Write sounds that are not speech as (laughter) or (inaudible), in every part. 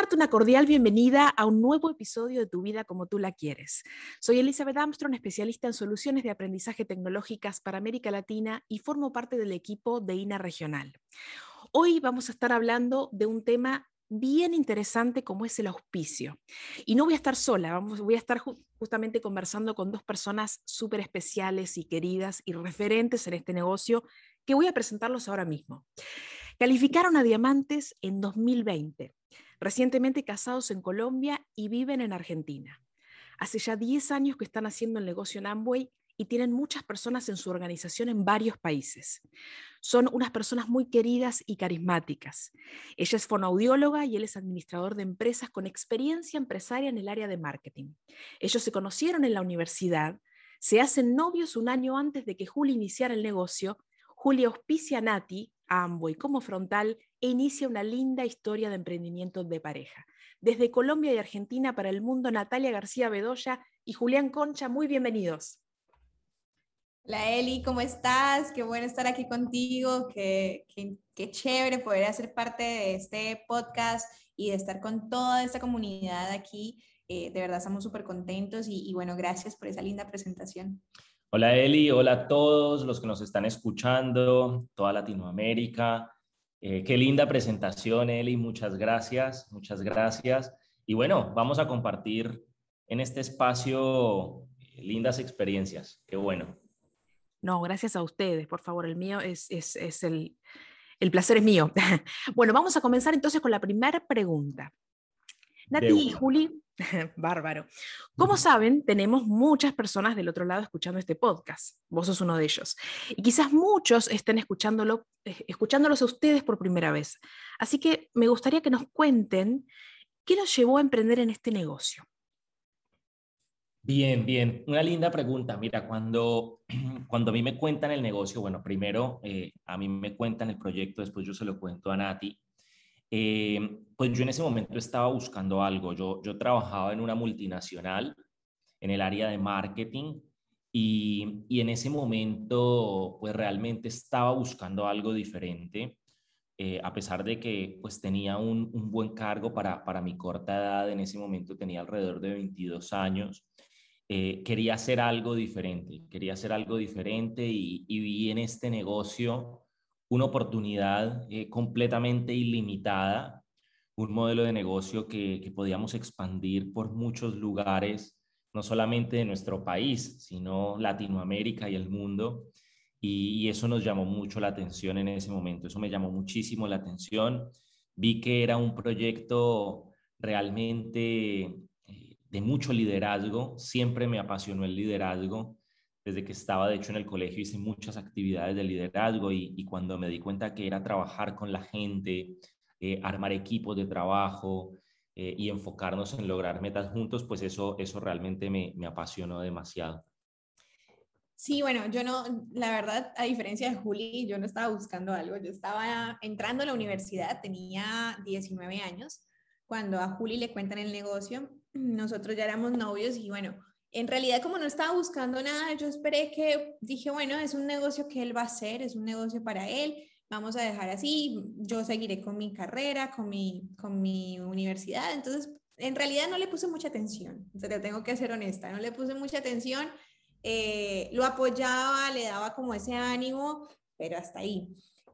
Darte una cordial bienvenida a un nuevo episodio de Tu vida como tú la quieres. Soy Elizabeth Armstrong, especialista en soluciones de aprendizaje tecnológicas para América Latina y formo parte del equipo de INA Regional. Hoy vamos a estar hablando de un tema bien interesante como es el auspicio. Y no voy a estar sola, vamos, voy a estar justamente conversando con dos personas súper especiales y queridas y referentes en este negocio que voy a presentarlos ahora mismo. Calificaron a diamantes en 2020 recientemente casados en Colombia y viven en Argentina. Hace ya 10 años que están haciendo el negocio en Amway y tienen muchas personas en su organización en varios países. Son unas personas muy queridas y carismáticas. Ella es fonoaudióloga y él es administrador de empresas con experiencia empresaria en el área de marketing. Ellos se conocieron en la universidad, se hacen novios un año antes de que Juli iniciara el negocio. Julia auspicia a Nati, a Amway como frontal e inicia una linda historia de emprendimiento de pareja. Desde Colombia y Argentina para el mundo, Natalia García Bedoya y Julián Concha, muy bienvenidos. Hola Eli, ¿cómo estás? Qué bueno estar aquí contigo, qué, qué, chévere poder hacer parte de este podcast y de estar con toda esta comunidad aquí. Eh, de verdad estamos súper contentos y, y bueno, gracias por esa linda presentación. Hola Eli, hola a todos los que nos están escuchando, toda Latinoamérica. Eh, qué linda presentación, Eli. Muchas gracias, muchas gracias. Y bueno, vamos a compartir en este espacio eh, lindas experiencias. Qué bueno. No, gracias a ustedes, por favor. El mío es, es, es el, el placer es mío. (laughs) bueno, vamos a comenzar entonces con la primera pregunta. Nati y Juli, (laughs) bárbaro. Como saben, tenemos muchas personas del otro lado escuchando este podcast. Vos sos uno de ellos. Y quizás muchos estén escuchándolo, eh, escuchándolos a ustedes por primera vez. Así que me gustaría que nos cuenten qué los llevó a emprender en este negocio. Bien, bien. Una linda pregunta. Mira, cuando, (clears throat) cuando a mí me cuentan el negocio, bueno, primero eh, a mí me cuentan el proyecto, después yo se lo cuento a Nati. Eh, pues yo en ese momento estaba buscando algo. Yo, trabajaba en una multinacional en el área de marketing y, en ese momento pues realmente estaba buscando algo diferente. Eh, a pesar de que pues tenía un, un, buen cargo para, para mi corta edad, en ese momento tenía alrededor de 22 años, eh, quería hacer algo diferente, quería hacer algo diferente y, y vi en este negocio una oportunidad eh, completamente ilimitada, un modelo de negocio que, que, podíamos expandir por muchos lugares, no solamente de nuestro país, sino Latinoamérica y el mundo. Y, y, eso nos llamó mucho la atención en ese momento, eso me llamó muchísimo la atención. Vi que era un proyecto realmente eh, de mucho liderazgo, siempre me apasionó el liderazgo desde que estaba, de hecho, en el colegio hice muchas actividades de liderazgo y, cuando me di cuenta que era trabajar con la gente, eh, armar equipos de trabajo eh, y enfocarnos en lograr metas juntos, pues eso, eso realmente me, me apasionó demasiado. Sí, bueno, yo no, la verdad, a diferencia de Juli, yo no estaba buscando algo, yo estaba entrando a la universidad, tenía 19 años, cuando a Juli le cuentan el negocio, nosotros ya éramos novios y bueno, en realidad como no estaba buscando nada, yo esperé que dije, bueno, es un negocio que él va a hacer, es un negocio para él, vamos a dejar así, yo seguiré con mi carrera, con mi, con mi universidad. Entonces, en realidad no le puse mucha atención, te tengo que ser honesta, no le puse mucha atención, eh, lo apoyaba, le daba como ese ánimo, pero hasta ahí.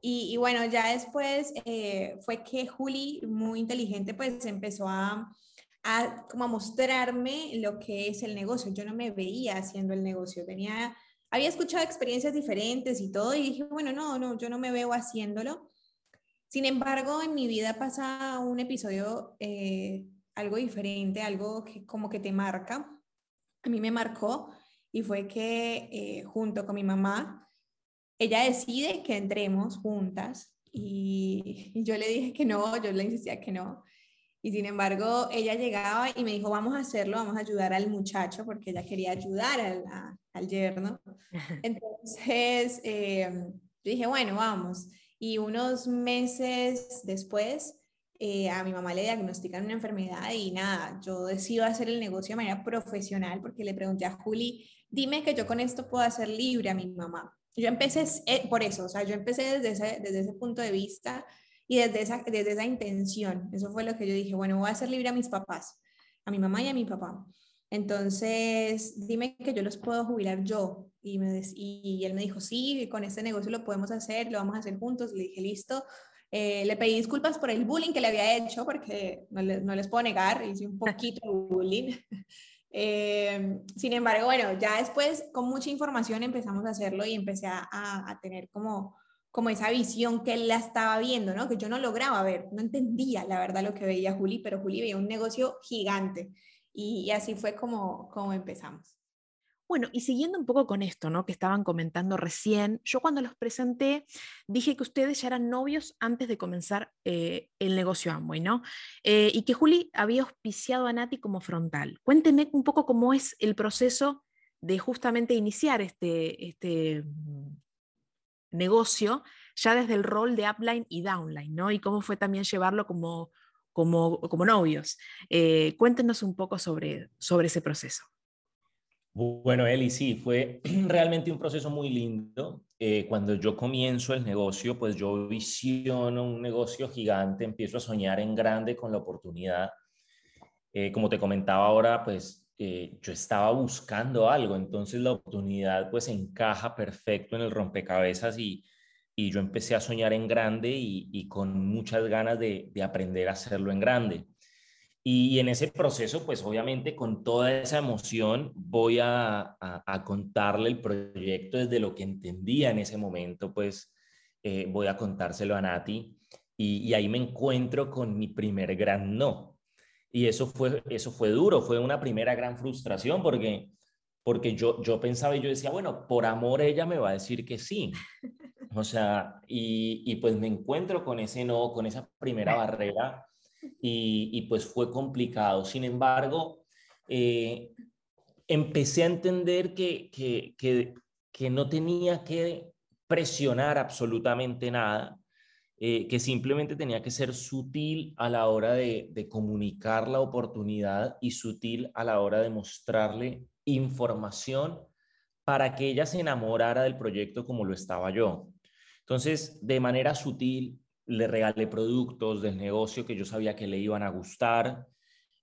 Y, bueno, ya después eh, fue que Juli, muy inteligente, pues empezó a como a mostrarme lo que es el negocio. Yo no me veía haciendo el negocio, tenía, había escuchado experiencias diferentes y todo y dije, bueno, no, no, yo no me veo haciéndolo. Sin embargo, en mi vida pasa un episodio eh, algo diferente, algo que como que te marca. A mí me marcó y fue que eh, junto con mi mamá, ella decide que entremos juntas y (laughs) yo le dije que no, yo le insistía que no. Y sin embargo, ella llegaba y me dijo, vamos a hacerlo, vamos a ayudar al muchacho, porque ella quería ayudar al, al yerno. (laughs) Entonces, eh, yo dije, bueno, vamos. Y unos meses después, eh, a mi mamá le diagnostican una enfermedad y nada, yo decido hacer el negocio de manera profesional porque le pregunté a Juli, dime que yo con esto puedo hacer libre a mi mamá. Yo empecé eh, por eso, o sea, yo empecé desde ese, desde ese punto de vista y desde esa, desde esa intención. Eso fue lo que yo dije, bueno, voy a hacer libre a mis papás, a mi mamá y a mi papá. Entonces, dime que yo los puedo jubilar yo. Y, me, y él me dijo, sí, con este negocio lo podemos hacer, lo vamos a hacer juntos. Le dije, listo. Eh, le pedí disculpas por el bullying que le había hecho, porque no, no les puedo negar, hice un poquito de bullying. (laughs) Eh, sin embargo, bueno, ya después con mucha información empezamos a hacerlo y empecé a, a, tener como, como esa visión que él la estaba viendo, ¿no? Que yo no lograba ver, no entendía la verdad lo que veía Juli, pero Juli veía un negocio gigante y, así fue como, como empezamos. Bueno, y siguiendo un poco con esto, ¿no? Que estaban comentando recién, yo cuando los presenté dije que ustedes ya eran novios antes de comenzar eh, el negocio Amway, ¿no? Eh, y que Juli había auspiciado a Nati como frontal. Cuénteme un poco cómo es el proceso de justamente iniciar este, este negocio ya desde el rol de upline y downline, ¿no? Y cómo fue también llevarlo como, como, como novios. Eh, cuéntenos un poco sobre, sobre ese proceso. Bueno, Eli, sí, fue (clears throat) realmente un proceso muy lindo. Eh, cuando yo comienzo el negocio, pues yo visiono un negocio gigante, empiezo a soñar en grande con la oportunidad. Eh, como te comentaba ahora, pues yo estaba buscando algo, entonces la oportunidad pues encaja perfecto en el rompecabezas y, y yo empecé a soñar en grande y, con muchas ganas de, aprender a hacerlo en grande. Y en ese proceso, pues obviamente con toda esa emoción voy a, contarle el proyecto desde lo que entendía en ese momento, pues eh, voy a contárselo a Nati y, ahí me encuentro con mi primer gran no. Y eso fue, eso fue duro, fue una primera gran frustración porque, porque yo, yo pensaba y yo decía, bueno, por amor ella me va a decir que sí. (laughs) O sea, y, pues me encuentro con ese no, con esa primera (laughs) barrera y, pues fue complicado. Sin embargo, eh, empecé a entender que, que, no tenía que presionar absolutamente nada, eh, que simplemente tenía que ser sutil a la hora de, comunicar la oportunidad y sutil a la hora de mostrarle información para que ella se enamorara del proyecto como lo estaba yo. Entonces, de manera sutil, le regalé productos del negocio que yo sabía que le iban a gustar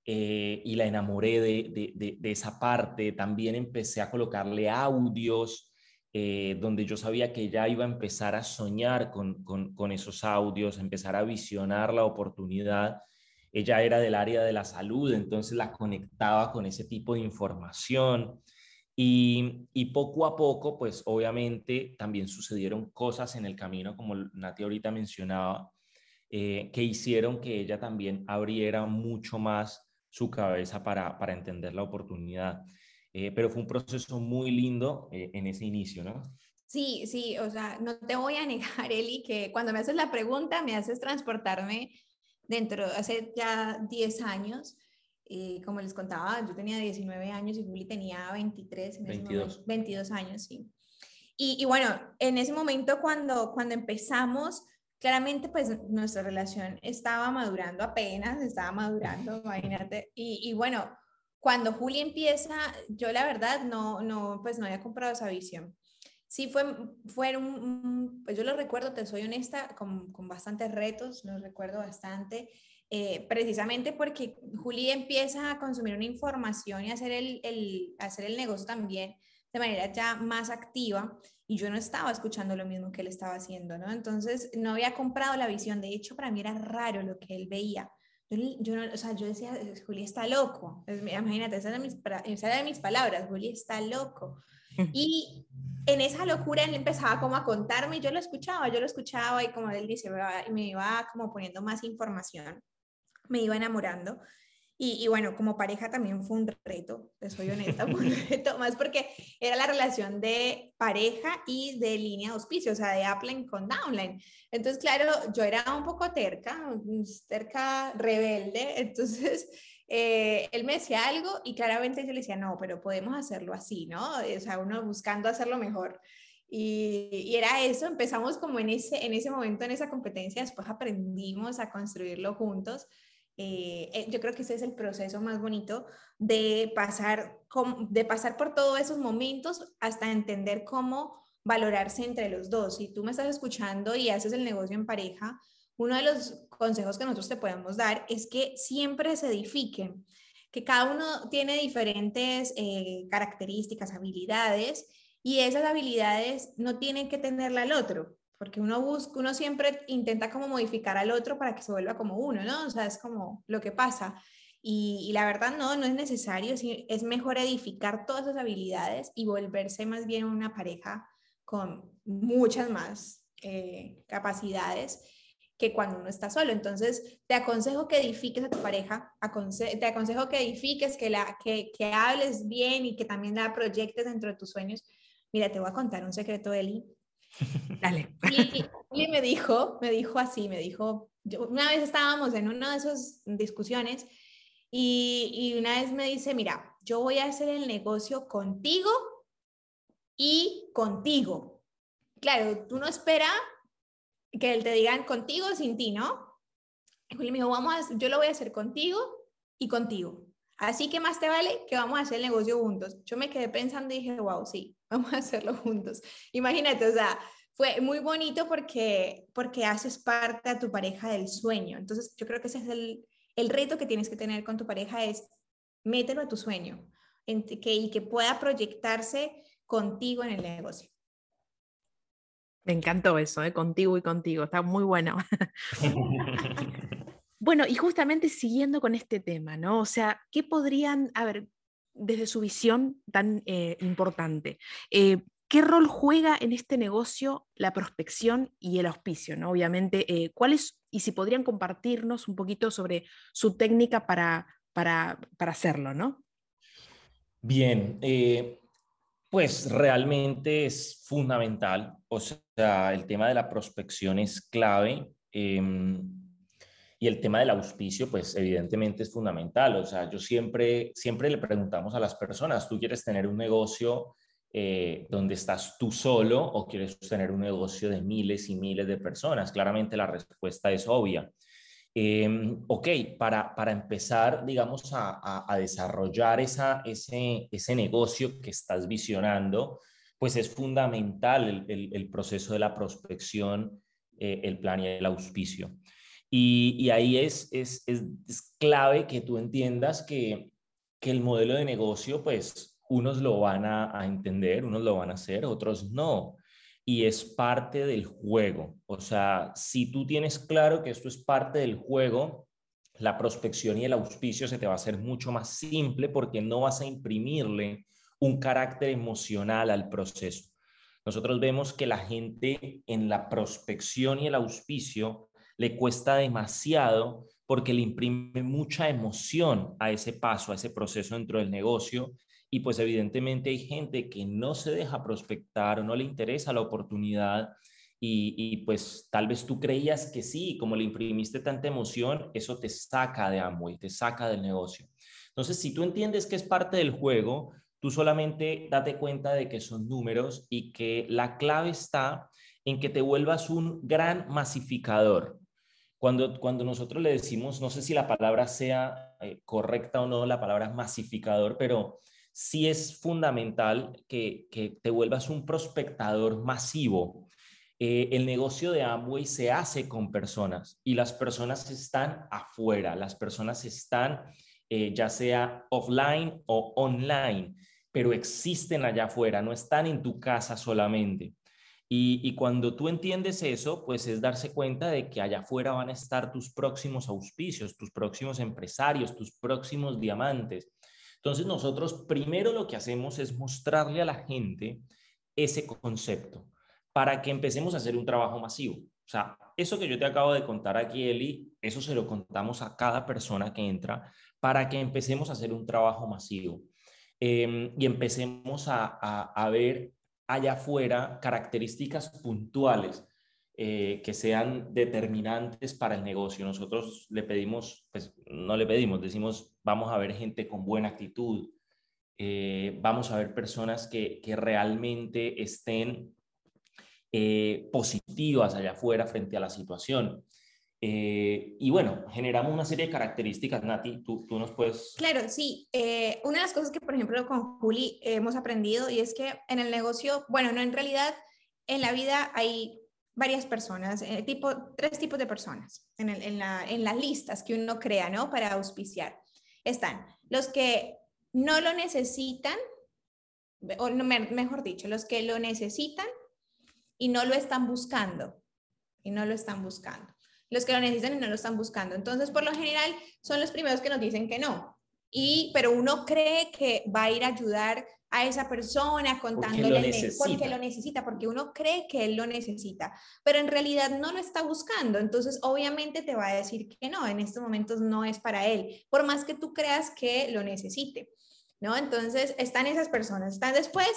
eh, y la enamoré de, esa parte. También empecé a colocarle audios eh, donde yo sabía que ella iba a empezar a soñar con, con esos audios, empezar a visionar la oportunidad. Ella era del área de la salud, entonces la conectaba con ese tipo de información. Y, poco a poco, pues obviamente también sucedieron cosas en el camino, como Nati ahorita mencionaba, eh, que hicieron que ella también abriera mucho más su cabeza para, para entender la oportunidad. Eh, pero fue un proceso muy lindo eh, en ese inicio, ¿no? Sí, sí, o sea, no te voy a (laughs) negar, Eli, que cuando me haces la pregunta me haces transportarme dentro, hace ya 10 años, eh, como les contaba, yo tenía 19 años y Juli tenía 23, 22. 22 años, sí. Y, y, bueno, en ese momento cuando, cuando empezamos, claramente pues nuestra relación estaba madurando apenas, estaba madurando, (laughs) imagínate. Y, y, bueno, cuando Juli empieza, yo la verdad no, no, pues no había comprado esa visión. Sí fue, fue un, pues yo lo recuerdo, te soy honesta, con, con bastantes retos, lo recuerdo bastante. Eh, precisamente porque Juli empieza a consumir una información y hacer el, el, hacer el negocio también de manera ya más activa y yo no estaba escuchando lo mismo que él estaba haciendo, ¿no? Entonces no había comprado la visión, de hecho para mí era raro lo que él veía. Yo, yo, o sea, yo decía, Juli está loco. Imagínate, esas eran mis, esas eran mis palabras, Juli está loco. Y en esa locura él empezaba como a contarme y yo lo escuchaba, yo lo escuchaba y como él dice, me iba como poniendo más información me iba enamorando. Y, bueno, como pareja también fue un reto, soy honesta, fue un (laughs) reto, más porque era la relación de pareja y de línea de auspicio, o sea, de upline con downline. Entonces, claro, yo era un poco terca, terca rebelde, (laughs) entonces eh, él me decía algo y claramente yo le decía, no, pero podemos hacerlo así, ¿no? O sea, uno buscando hacerlo mejor. Y, y, era eso, empezamos como en ese, en ese momento, en esa competencia, después aprendimos a construirlo juntos eh, eh, yo creo que ese es el proceso más bonito de pasar, de pasar por todos esos momentos hasta entender cómo valorarse entre los dos. Si tú me estás escuchando y haces el negocio en pareja, uno de los consejos que nosotros te podemos dar es que siempre se edifiquen, que cada uno tiene diferentes eh, características, habilidades, y esas habilidades no tienen que tenerla al otro porque uno busca, uno siempre intenta como modificar al otro para que se vuelva como uno, ¿no? O sea, es como lo que pasa. Y, la verdad no, no es necesario, es mejor edificar todas esas habilidades y volverse más bien una pareja con muchas más eh, capacidades que cuando uno está solo. Entonces, te aconsejo que edifiques a tu pareja, te aconsejo que edifiques, que, la, que, que hables bien y que también la proyectes dentro de tus sueños. Mira, te voy a contar un secreto, Eli. Dale. Y, me dijo, me dijo así, me dijo, una vez estábamos en una de esas discusiones y, una vez me dice, mira, yo voy a hacer el negocio contigo y contigo. Claro, tú no esperas que él te digan contigo o sin ti, ¿no? Y me dijo, vamos yo lo voy a hacer contigo y contigo. Así que más te vale que vamos a hacer el negocio juntos. Yo me quedé pensando y dije, wow, sí, (laughs) vamos a hacerlo juntos. Imagínate, o sea, fue muy bonito porque, porque haces parte a tu pareja del sueño. Entonces, yo creo que ese es el, el reto que tienes que tener con tu pareja es mételo a tu sueño en que, y que pueda proyectarse contigo en el negocio. Me encantó eso, ¿eh? contigo y contigo, está muy bueno. (laughs) (laughs) bueno, y justamente siguiendo con este tema, ¿no? O sea, ¿qué podrían, a ver, desde su visión tan eh, importante. Eh, ¿Qué rol juega en este negocio la prospección y el auspicio? ¿no? Obviamente, eh, ¿cuáles, y si podrían compartirnos un poquito sobre su técnica para, para, para hacerlo, ¿no? Bien, pues realmente es fundamental, o sea, el tema de la prospección es clave. Em, y el tema del auspicio, pues evidentemente es fundamental. O sea, yo siempre, siempre le preguntamos a las personas, ¿tú quieres tener un negocio eh, donde estás tú solo o quieres tener un negocio de miles y miles de personas? Claramente la respuesta es obvia. Em, ok, para, para empezar, digamos, a, desarrollar esa, ese, ese negocio que estás visionando, pues es fundamental el, el, proceso de la prospección, eh, el plan y el auspicio. Y, ahí es, es, es, clave que tú entiendas que, que, el modelo de negocio, pues unos lo van a, a, entender, unos lo van a hacer, otros no. Y es parte del juego. O sea, si tú tienes claro que esto es parte del juego, la prospección y el auspicio se te va a hacer mucho más simple porque no vas a imprimirle un carácter emocional al proceso. Nosotros vemos que la gente en la prospección y el auspicio le cuesta demasiado porque le imprime mucha emoción a ese paso, a ese proceso dentro del negocio. Y pues evidentemente hay gente que no se deja prospectar o no le interesa la oportunidad y, pues tal vez tú creías que sí, como le imprimiste tanta emoción, eso te saca de Amway, te saca del negocio. Entonces, si tú entiendes que es parte del juego, tú solamente date cuenta de que son números y que la clave está en que te vuelvas un gran masificador. Cuando, cuando nosotros le decimos, no sé si la palabra sea eh, correcta o no, la palabra masificador, pero sí es fundamental que, te vuelvas un prospectador masivo. Eh, el negocio de Amway se hace con personas y las personas están afuera, las personas están eh, ya sea offline o online, pero existen allá afuera, no están en tu casa solamente. Y, cuando tú entiendes eso, pues es darse cuenta de que allá afuera van a estar tus próximos auspicios, tus próximos empresarios, tus próximos diamantes. Entonces nosotros primero lo que hacemos es mostrarle a la gente ese concepto para que empecemos a hacer un trabajo masivo. O sea, eso que yo te acabo de contar aquí, Eli, eso se lo contamos a cada persona que entra para que empecemos a hacer un trabajo masivo em, y empecemos a, a, ver allá afuera características puntuales eh, que sean determinantes para el negocio. Nosotros le pedimos, pues no le pedimos, decimos, vamos a ver gente con buena actitud, eh, vamos a ver personas que, que realmente estén eh, positivas allá afuera frente a la situación. Eh, y bueno, generamos una serie de características, Nati, tú, tú nos puedes... Claro, sí. Eh, una de las cosas que, por ejemplo, con Juli hemos aprendido y es que en el negocio, bueno, no, en realidad en la vida hay varias personas, tipo, tres tipos de personas en, el, en, la, en las listas que uno crea, ¿no? Para auspiciar. Están los que no lo necesitan, o mejor dicho, los que lo necesitan y no lo están buscando. Y no lo están buscando. Los que lo necesitan y no lo están buscando. Entonces, por lo general, son los primeros que nos dicen que no. Y, pero uno cree que va a ir a ayudar a esa persona contándole porque lo, necesita, porque uno cree que él lo necesita, pero en realidad no lo está buscando, entonces obviamente te va a decir que no, en estos momentos no es para él, por más que tú creas que lo necesite, ¿no? Entonces están esas personas, están después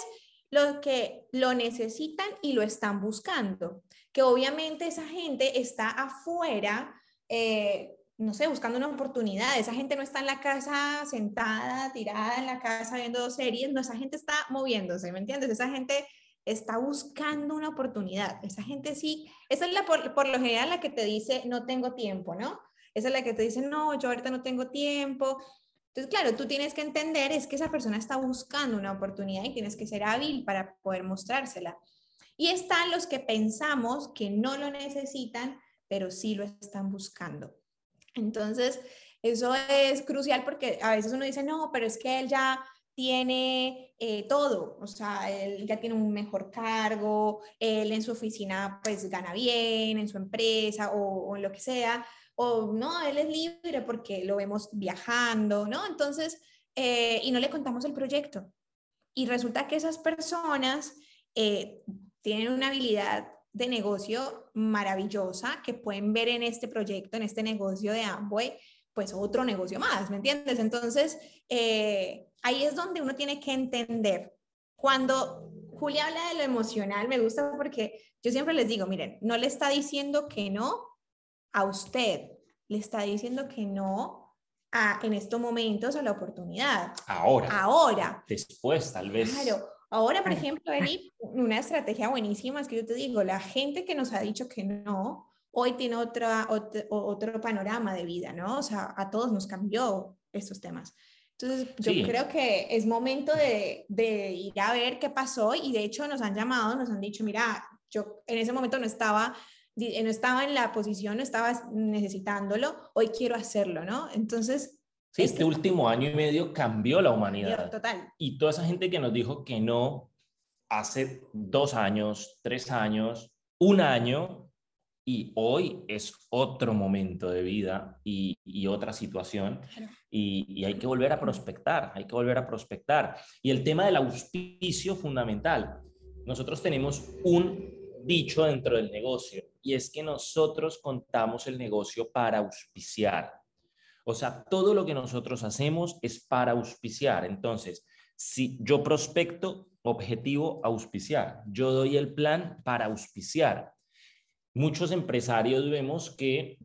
los que lo necesitan y lo están buscando, que obviamente esa gente está afuera, eh, no sé, buscando una oportunidad, esa gente no está en la casa sentada, tirada en la casa viendo series, no, esa gente está moviéndose, ¿me entiendes? Esa gente está buscando una oportunidad, esa gente sí, esa es la por, por lo general la que te dice, no tengo tiempo, ¿no? Esa es la que te dice, no, yo ahorita no tengo tiempo, entonces, claro, tú tienes que entender es que esa persona está buscando una oportunidad y tienes que ser hábil para poder mostrársela. Y están los que pensamos que no lo necesitan, pero sí lo están buscando. Entonces, eso es crucial porque a veces uno dice, no, pero es que él ya tiene eh, todo, o sea, él ya tiene un mejor cargo, él en su oficina pues gana bien, en su empresa o, en lo que sea, o no, él es libre porque lo vemos viajando, ¿no? Entonces, eh, y no le contamos el proyecto. Y resulta que esas personas eh, tienen una habilidad de negocio maravillosa que pueden ver en este proyecto, en este negocio de Amway, pues otro negocio más, ¿me entiendes? Entonces, eh, ahí es donde uno tiene que entender. Cuando Julia habla de lo emocional, me gusta porque yo siempre les digo, miren, no le está diciendo que no a usted, le está diciendo que no a, en estos momentos a la oportunidad. Ahora. Ahora. Después, tal vez. Claro. Ahora, por ejemplo, Eli, una estrategia buenísima es que yo te digo, la gente que nos ha dicho que no, hoy tiene otra, otro, otro panorama de vida, ¿no? O sea, a todos nos cambió estos temas. Entonces, yo creo que es momento de, de, ir a ver qué pasó y de hecho nos han llamado, nos han dicho, mira, yo en ese momento no estaba no estaba en la posición, no estaba necesitándolo, hoy quiero hacerlo, ¿no? Entonces... Sí, este, último año y medio cambió la humanidad. Total. Y toda esa gente que nos dijo que no hace dos años, tres años, un año, y hoy es otro momento de vida y, y otra situación y, y, hay que volver a prospectar, hay que volver a prospectar. Y el tema del auspicio fundamental. Nosotros tenemos un dicho dentro del negocio y es que nosotros contamos el negocio para auspiciar. O sea, todo lo que nosotros hacemos es para auspiciar. Entonces, si yo prospecto, objetivo, auspiciar. Yo doy el plan para auspiciar. Muchos empresarios vemos que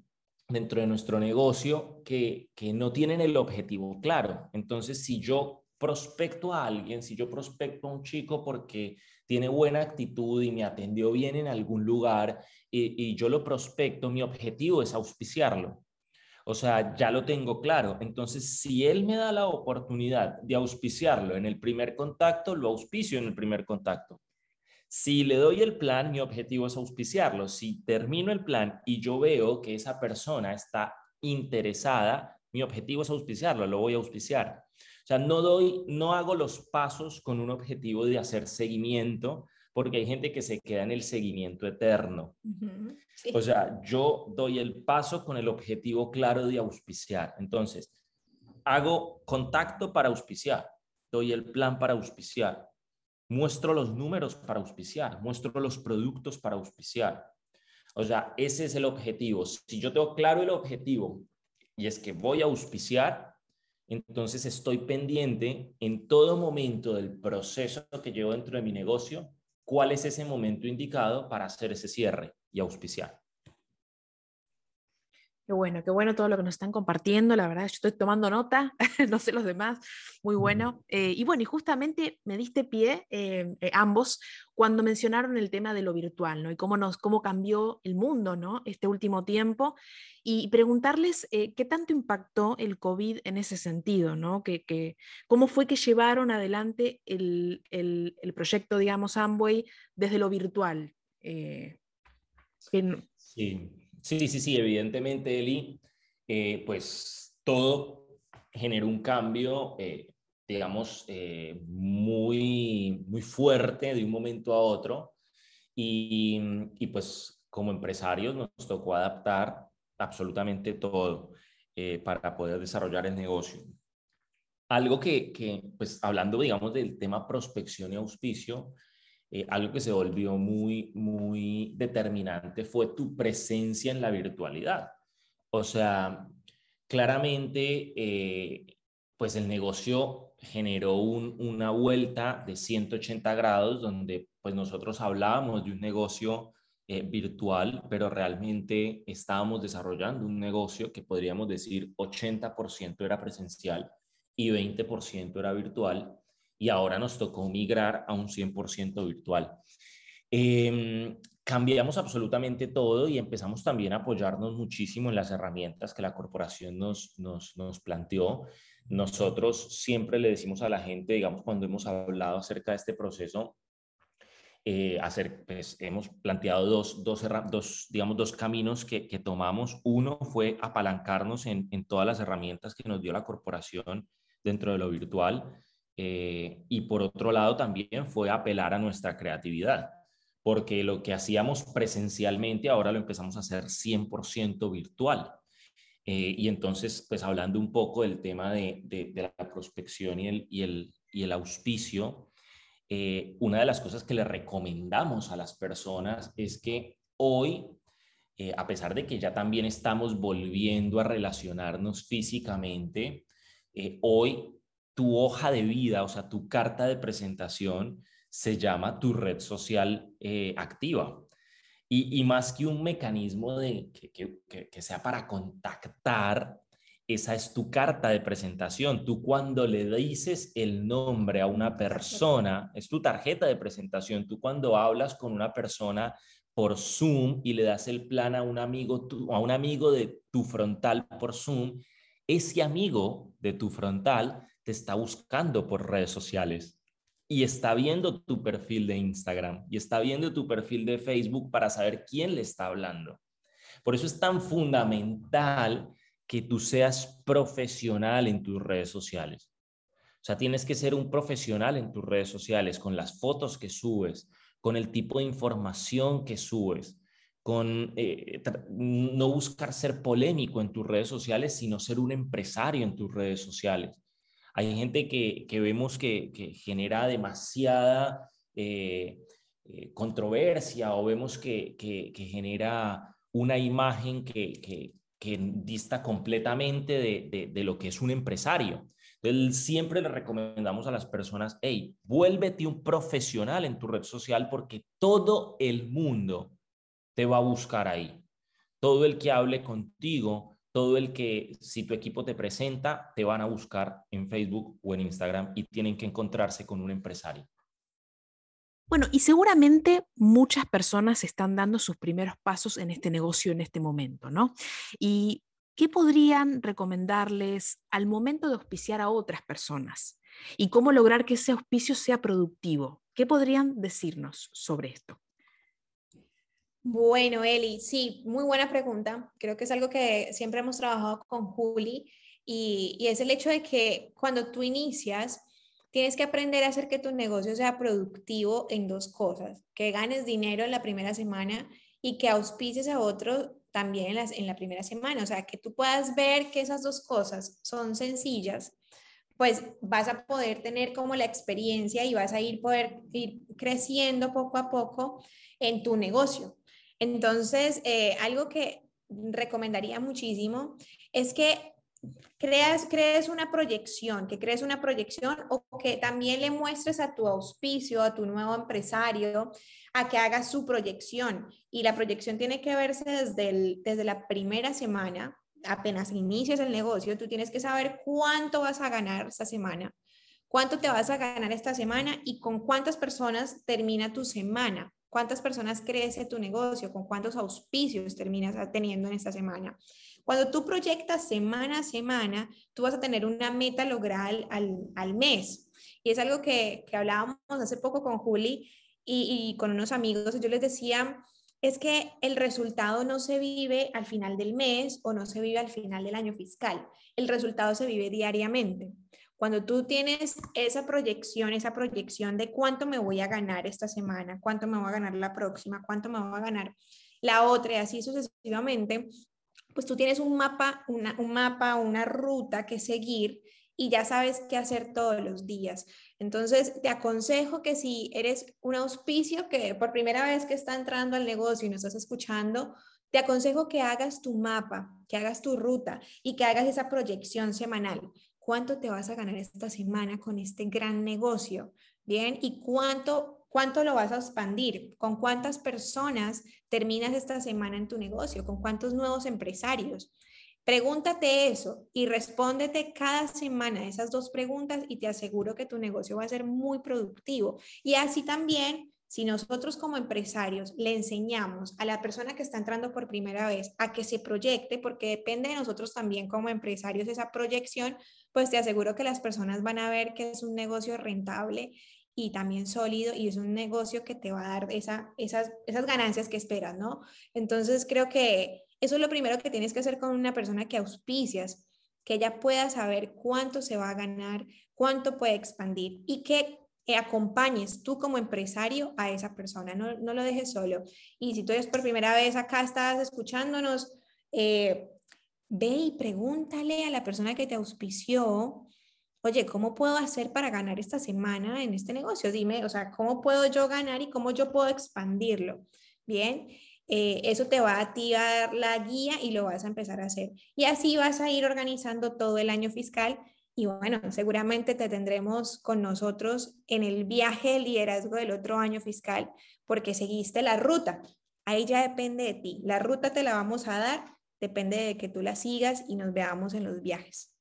dentro de nuestro negocio que, que no tienen el objetivo claro. Entonces, si yo prospecto a alguien, si yo prospecto a un chico porque tiene buena actitud y me atendió bien en algún lugar y, yo lo prospecto, mi objetivo es auspiciarlo. O sea, ya lo tengo claro. Entonces, si él me da la oportunidad de auspiciarlo en el primer contacto, lo auspicio en el primer contacto. Si le doy el plan, mi objetivo es auspiciarlo. Si termino el plan y yo veo que esa persona está interesada, mi objetivo es auspiciarlo, lo voy a auspiciar. O sea, no doy, no hago los pasos con un objetivo de hacer seguimiento, porque hay gente que se queda en el seguimiento eterno. O sea, yo doy el paso con el objetivo claro de auspiciar. Entonces, hago contacto para auspiciar, doy el plan para auspiciar, muestro los números para auspiciar, muestro los productos para auspiciar. O sea, ese es el objetivo. Si yo tengo claro el objetivo y es que voy a auspiciar, entonces estoy pendiente en todo momento del proceso que llevo dentro de mi negocio, cuál es ese momento indicado para hacer ese cierre y auspiciar. Qué bueno, qué bueno todo lo que nos están compartiendo. La verdad, yo estoy tomando nota, (laughs) no sé los demás, muy bueno. Eh, y bueno, y justamente me diste pie eh, eh, ambos cuando mencionaron el tema de lo virtual, ¿no? Y cómo, nos, cómo cambió el mundo, ¿no? Este último tiempo. Y preguntarles qué tanto impactó el COVID en ese sentido, ¿no? Que, que ¿Cómo fue que llevaron adelante el, el, el proyecto, digamos, Amway desde lo virtual? sí. Sí, sí, sí, evidentemente, Eli, eh, pues todo generó un cambio, eh, digamos, eh, muy, muy fuerte de un momento a otro. Y, y, pues como empresarios nos tocó adaptar absolutamente todo para poder desarrollar el negocio. Algo que, que, pues hablando, digamos, del tema prospección y auspicio, eh, algo que se volvió muy, muy determinante fue tu presencia en la virtualidad. O sea, claramente, eh, pues el negocio generó una vuelta de 180 grados donde pues nosotros hablábamos de un negocio eh, virtual, pero realmente estábamos desarrollando un negocio que podríamos decir 80% era presencial y 20% era virtual y ahora nos tocó migrar a un 100% virtual. Em, cambiamos absolutamente todo y empezamos también a apoyarnos muchísimo en las herramientas que la corporación nos, nos, nos planteó. Nosotros siempre le decimos a la gente, digamos, cuando hemos hablado acerca de este proceso, eh, hacer, pues, hemos planteado dos, dos, dos, digamos, dos caminos que, que, tomamos. Uno fue apalancarnos en, en, todas las herramientas que nos dio la corporación dentro de lo virtual. Eh, y por otro lado también fue apelar a nuestra creatividad, porque lo que hacíamos presencialmente ahora lo empezamos a hacer 100% virtual. Eh, y entonces, pues hablando un poco del tema de, de, la prospección y el, y el, y el auspicio, eh, una de las cosas que le recomendamos a las personas es que hoy, a pesar de que ya también estamos volviendo a relacionarnos físicamente, hoy tu hoja de vida, o sea, tu carta de presentación, se llama tu red social eh, activa. Y, más que un mecanismo de, que, sea para contactar, esa es tu carta de presentación. Tú cuando le dices el nombre a una persona, es tu tarjeta de presentación. Tú cuando hablas con una persona por Zoom y le das el plan a un amigo, a un amigo de tu frontal por Zoom, ese amigo de tu frontal te está buscando por redes sociales y está viendo tu perfil de Instagram y está viendo tu perfil de Facebook para saber quién le está hablando. Por eso es tan fundamental que tú seas profesional en tus redes sociales. O sea, tienes que ser un profesional en tus redes sociales con las fotos que subes, con el tipo de información que subes, con eh, no buscar ser polémico en tus redes sociales, sino ser un empresario en tus redes sociales. Hay gente que, vemos que, genera demasiada eh, eh, controversia o vemos que, genera una imagen que, dista completamente de, lo que es un empresario. Entonces, siempre le recomendamos a las personas, hey, vuélvete un profesional en tu red social porque todo el mundo te va a buscar ahí. Todo el que hable contigo todo el que, si tu equipo te presenta, te van a buscar en Facebook o en Instagram y tienen que encontrarse con un empresario. Bueno, y seguramente muchas personas están dando sus primeros pasos en este negocio en este momento, ¿no? ¿Y qué podrían recomendarles al momento de auspiciar a otras personas? ¿Y cómo lograr que ese auspicio sea productivo? ¿Qué podrían decirnos sobre esto? Bueno, Eli, sí, muy buena pregunta. Creo que es algo que siempre hemos trabajado con Juli y, es el hecho de que cuando tú inicias, tienes que aprender a hacer que tu negocio sea productivo en dos cosas, que ganes dinero en la primera semana y que auspices a otro también en, las, en la primera semana. O sea, que tú puedas ver que esas dos cosas son sencillas, pues vas a poder tener como la experiencia y vas a ir poder ir creciendo poco a poco en tu negocio. Entonces, eh, algo que recomendaría muchísimo es que creas, crees una proyección, que crees una proyección o que también le muestres a tu auspicio, a tu nuevo empresario, a que haga su proyección. Y la proyección tiene que verse desde, desde la primera semana, apenas inicias el negocio, tú tienes que saber cuánto vas a ganar esta semana, cuánto te vas a ganar esta semana y con cuántas personas termina tu semana, cuántas personas crece tu negocio, con cuántos auspicios terminas teniendo en esta semana. Cuando tú proyectas semana a semana, tú vas a tener una meta lograr al, mes. Y es algo que, hablábamos hace poco con Juli y, y con unos amigos. Yo les decía, es que el resultado no se vive al final del mes o no se vive al final del año fiscal. El resultado se vive diariamente. Cuando tú tienes esa proyección, esa proyección de cuánto me voy a ganar esta semana, cuánto me voy a ganar la próxima, cuánto me voy a ganar la otra y así sucesivamente, pues tú tienes un mapa, una, un mapa, una ruta que seguir y ya sabes qué hacer todos los días. Entonces, te aconsejo que si eres un auspicio que por primera vez que está entrando al negocio y nos estás escuchando, te aconsejo que hagas tu mapa, que hagas tu ruta y que hagas esa proyección semanal. ¿Cuánto te vas a ganar esta semana con este gran negocio? Bien, y cuánto ¿Cuánto lo vas a expandir? ¿Con cuántas personas terminas esta semana en tu negocio? ¿Con cuántos nuevos empresarios? Pregúntate eso y respóndete cada semana esas dos preguntas y te aseguro que tu negocio va a ser muy productivo. Y así también, si nosotros como empresarios le enseñamos a la persona que está entrando por primera vez a que se proyecte, porque depende de nosotros también como empresarios esa proyección, pues te aseguro que las personas van a ver que es un negocio rentable y también sólido y es un negocio que te va a dar esa, esas, esas ganancias que esperas, ¿no? Entonces creo que eso es lo primero que tienes que hacer con una persona que auspicias, que ella pueda saber cuánto se va a ganar, cuánto puede expandir y que acompañes tú como empresario a esa persona, no, no lo dejes solo. Y si tú eres por primera vez acá, estás escuchándonos, eh, ve y pregúntale a la persona que te auspició oye, ¿cómo puedo hacer para ganar esta semana en este negocio? Dime, o sea, ¿cómo puedo yo ganar y cómo yo puedo expandirlo? Bien, eh, eso te va a activar la guía y lo vas a empezar a hacer. Y así vas a ir organizando todo el año fiscal y bueno, seguramente te tendremos con nosotros en el viaje de liderazgo del otro año fiscal porque seguiste la ruta. Ahí ya depende de ti. La ruta te la vamos a dar, depende de que tú la sigas y nos veamos en los viajes.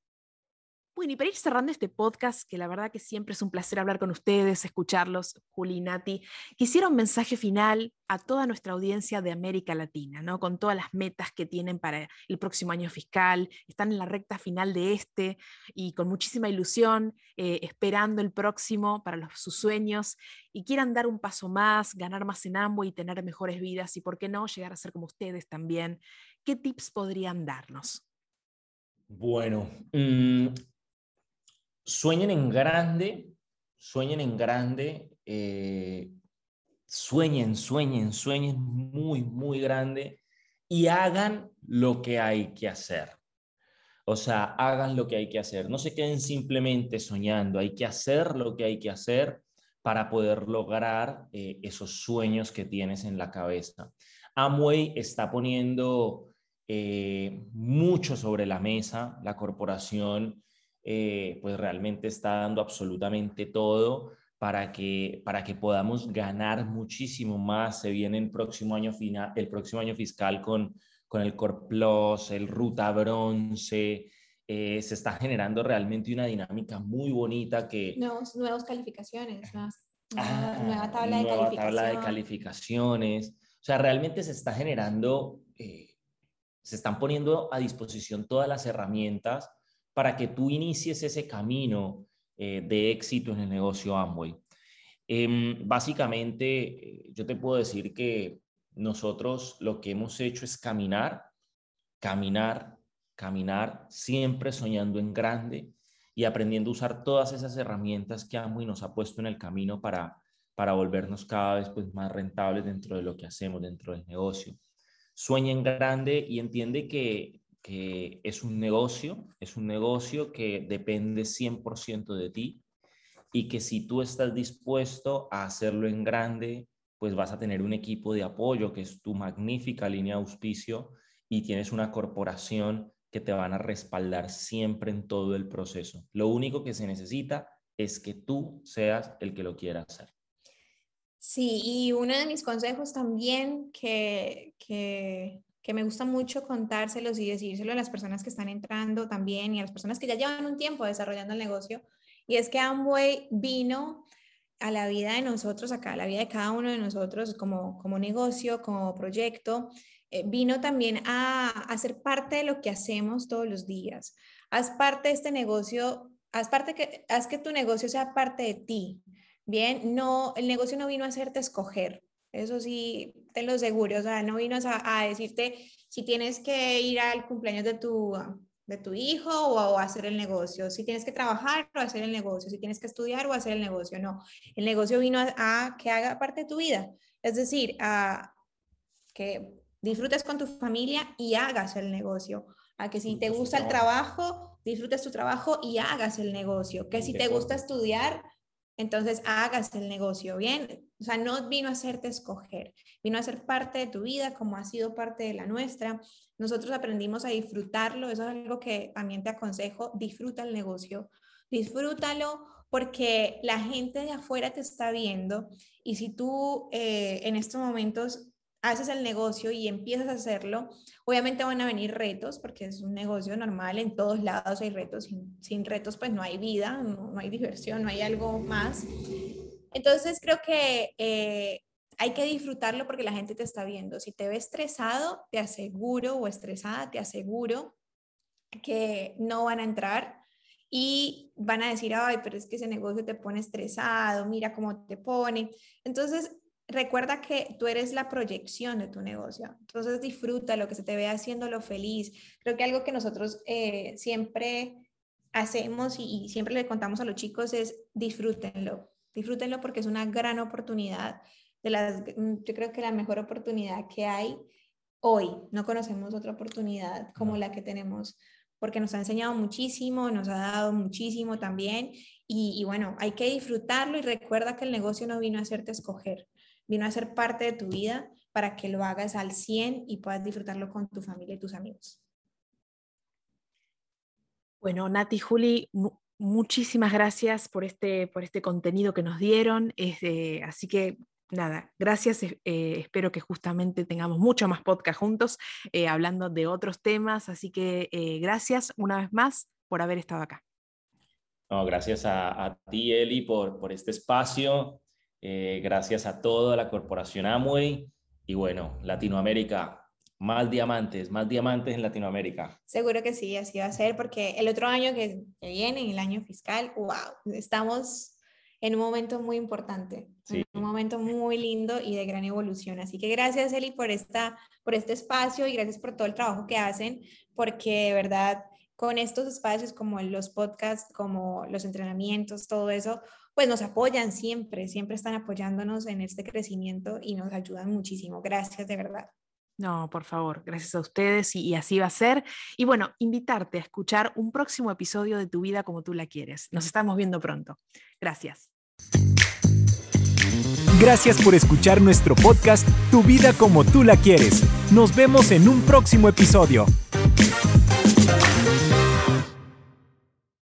Bueno, y para ir cerrando este podcast, que la verdad que siempre es un placer hablar con ustedes, escucharlos, Juli y Nati, quisiera un mensaje final a toda nuestra audiencia de América Latina, ¿no? con todas las metas que tienen para el próximo año fiscal, están en la recta final de este y con muchísima ilusión, eh, esperando el próximo para sus sueños y quieran dar un paso más, ganar más en ambos y tener mejores vidas y, ¿por qué no, llegar a ser como ustedes también? ¿Qué tips podrían darnos? Bueno, mmm, sueñen en grande, sueñen en grande, eh, sueñen, sueñen, sueñen muy, muy grande y hagan lo que hay que hacer. O sea, hagan lo que hay que hacer. No se queden simplemente soñando, hay que hacer lo que hay que hacer para poder lograr eh, esos sueños que tienes en la cabeza. Amway está poniendo eh, mucho sobre la mesa, la corporación eh, pues realmente está dando absolutamente todo para que, para que podamos ganar muchísimo más. Se viene el próximo año, final, el próximo año fiscal con, con el Corplos, el Ruta Bronce. Eh, se está generando realmente una dinámica muy bonita que... Nuevos, nuevas calificaciones, ah, nueva, tabla, de nueva tabla de calificaciones. O sea, realmente se está generando, eh, se están poniendo a disposición todas las herramientas para que tú inicies ese camino eh, de éxito en el negocio Amway. Em, básicamente, eh, yo te puedo decir que nosotros lo que hemos hecho es caminar, caminar, caminar, siempre soñando en grande y aprendiendo a usar todas esas herramientas que Amway nos ha puesto en el camino para, para volvernos cada vez pues, más rentables dentro de lo que hacemos, dentro del negocio. Sueña en grande y entiende que que es un negocio, es un negocio que depende 100% de ti y que si tú estás dispuesto a hacerlo en grande, pues vas a tener un equipo de apoyo que es tu magnífica línea de auspicio y tienes una corporación que te van a respaldar siempre en todo el proceso. Lo único que se necesita es que tú seas el que lo quiera hacer. Sí, y uno de mis consejos también que, que, que me gusta mucho contárselos y decírselo a las personas que están entrando también y a las personas que ya llevan un tiempo desarrollando el negocio, y es que Amway vino a la vida de nosotros acá, a la vida de cada uno de nosotros como, como negocio, como proyecto, eh, vino también a, a ser parte de lo que hacemos todos los días. Haz parte de este negocio, haz, parte que, haz que tu negocio sea parte de ti. Bien, no, el negocio no vino a hacerte escoger, eso sí, te lo seguro, o sea, no vino a, a decirte si tienes que ir al cumpleaños de tu, de tu hijo o, hacer el negocio, si tienes que trabajar o hacer el negocio, si tienes que estudiar o hacer el negocio, no, el negocio vino a, que haga parte de tu vida, es decir, a que disfrutes con tu familia y hagas el negocio, a que si te gusta el trabajo, disfrutes tu trabajo y hagas el negocio, que si te gusta estudiar, entonces hagas el negocio bien. O sea, no vino a hacerte escoger, vino a ser parte de tu vida como ha sido parte de la nuestra. Nosotros aprendimos a disfrutarlo, eso es algo que también te aconsejo, disfruta el negocio, disfrútalo porque la gente de afuera te está viendo y si tú eh, en estos momentos haces el negocio y empiezas a hacerlo, obviamente van a venir retos, porque es un negocio normal, en todos lados hay retos, sin, retos pues no hay vida, no, hay diversión, no hay algo más. Entonces creo que eh, hay que disfrutarlo porque la gente te está viendo. Si te ve estresado, te aseguro, o estresada, te aseguro que no van a entrar y van a decir, ay, pero es que ese negocio te pone estresado, mira cómo te pone. Entonces, recuerda que tú eres la proyección de tu negocio. Entonces disfruta lo que se te ve haciéndolo feliz. Creo que algo que nosotros eh, siempre hacemos y, siempre le contamos a los chicos es disfrútenlo. Disfrútenlo porque es una gran oportunidad. De las, mm, yo creo que la mejor oportunidad que hay hoy. No conocemos otra oportunidad como la que tenemos porque nos ha enseñado muchísimo, nos ha dado muchísimo también. Y, y bueno, hay que disfrutarlo y recuerda que el negocio no vino a hacerte escoger vino a ser parte de tu vida para que lo hagas al 100 y puedas disfrutarlo con tu familia y tus amigos. Bueno, Nati, Juli, muchísimas gracias por este, por este contenido que nos dieron. así que nada, gracias. Eh, espero que justamente tengamos mucho más podcast juntos eh, hablando de otros temas. Así que eh, gracias una vez más por haber estado acá. No, gracias a, a ti, Eli, por, por este espacio. Eh, gracias a toda la corporación Amway y bueno, Latinoamérica, más diamantes, más diamantes en Latinoamérica. Seguro que sí, así va a ser, porque el otro año que, viene, el año fiscal, wow, estamos en un momento muy importante, un momento muy lindo y de gran evolución. Así que gracias, Eli, por, esta, por este espacio y gracias por todo el trabajo que hacen, porque de verdad, con estos espacios como los podcasts, como los entrenamientos, todo eso, pues nos apoyan siempre, siempre están apoyándonos en este crecimiento y nos ayudan muchísimo. Gracias de verdad. No, por favor, gracias a ustedes y, así va a ser. Y bueno, invitarte a escuchar un próximo episodio de Tu vida como tú la quieres. Nos estamos viendo pronto. Gracias. Gracias por escuchar nuestro podcast Tu vida como tú la quieres. Nos vemos en un próximo episodio.